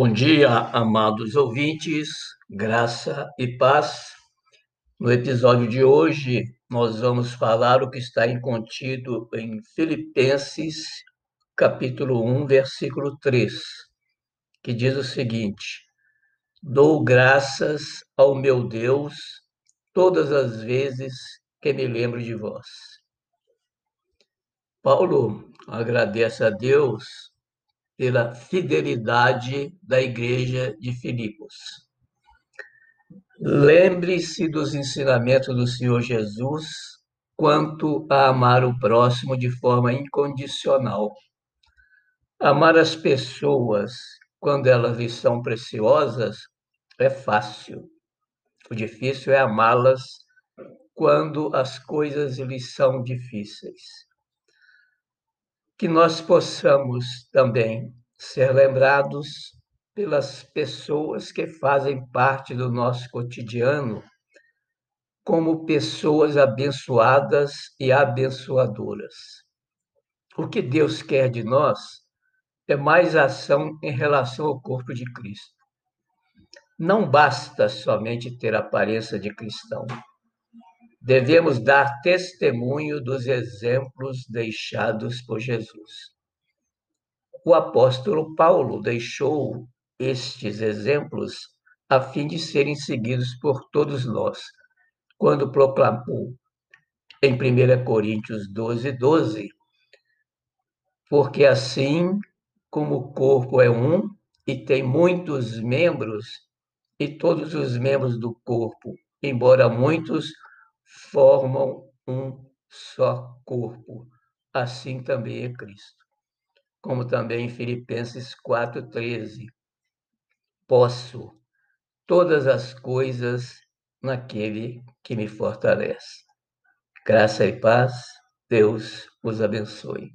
Bom dia, amados ouvintes, graça e paz. No episódio de hoje, nós vamos falar o que está contido em Filipenses, capítulo 1, versículo 3, que diz o seguinte: Dou graças ao meu Deus todas as vezes que me lembro de vós. Paulo agradece a Deus pela fidelidade da igreja de Filipos. Lembre-se dos ensinamentos do Senhor Jesus quanto a amar o próximo de forma incondicional. Amar as pessoas quando elas lhe são preciosas é fácil. O difícil é amá-las quando as coisas lhes são difíceis que nós possamos também ser lembrados pelas pessoas que fazem parte do nosso cotidiano como pessoas abençoadas e abençoadoras. O que Deus quer de nós é mais ação em relação ao corpo de Cristo. Não basta somente ter aparência de cristão devemos dar testemunho dos exemplos deixados por Jesus. O apóstolo Paulo deixou estes exemplos a fim de serem seguidos por todos nós, quando proclamou em 1 Coríntios 12, 12, porque assim como o corpo é um e tem muitos membros, e todos os membros do corpo, embora muitos, formam um só corpo. Assim também é Cristo. Como também em Filipenses 4,13. Posso todas as coisas naquele que me fortalece. Graça e paz, Deus os abençoe.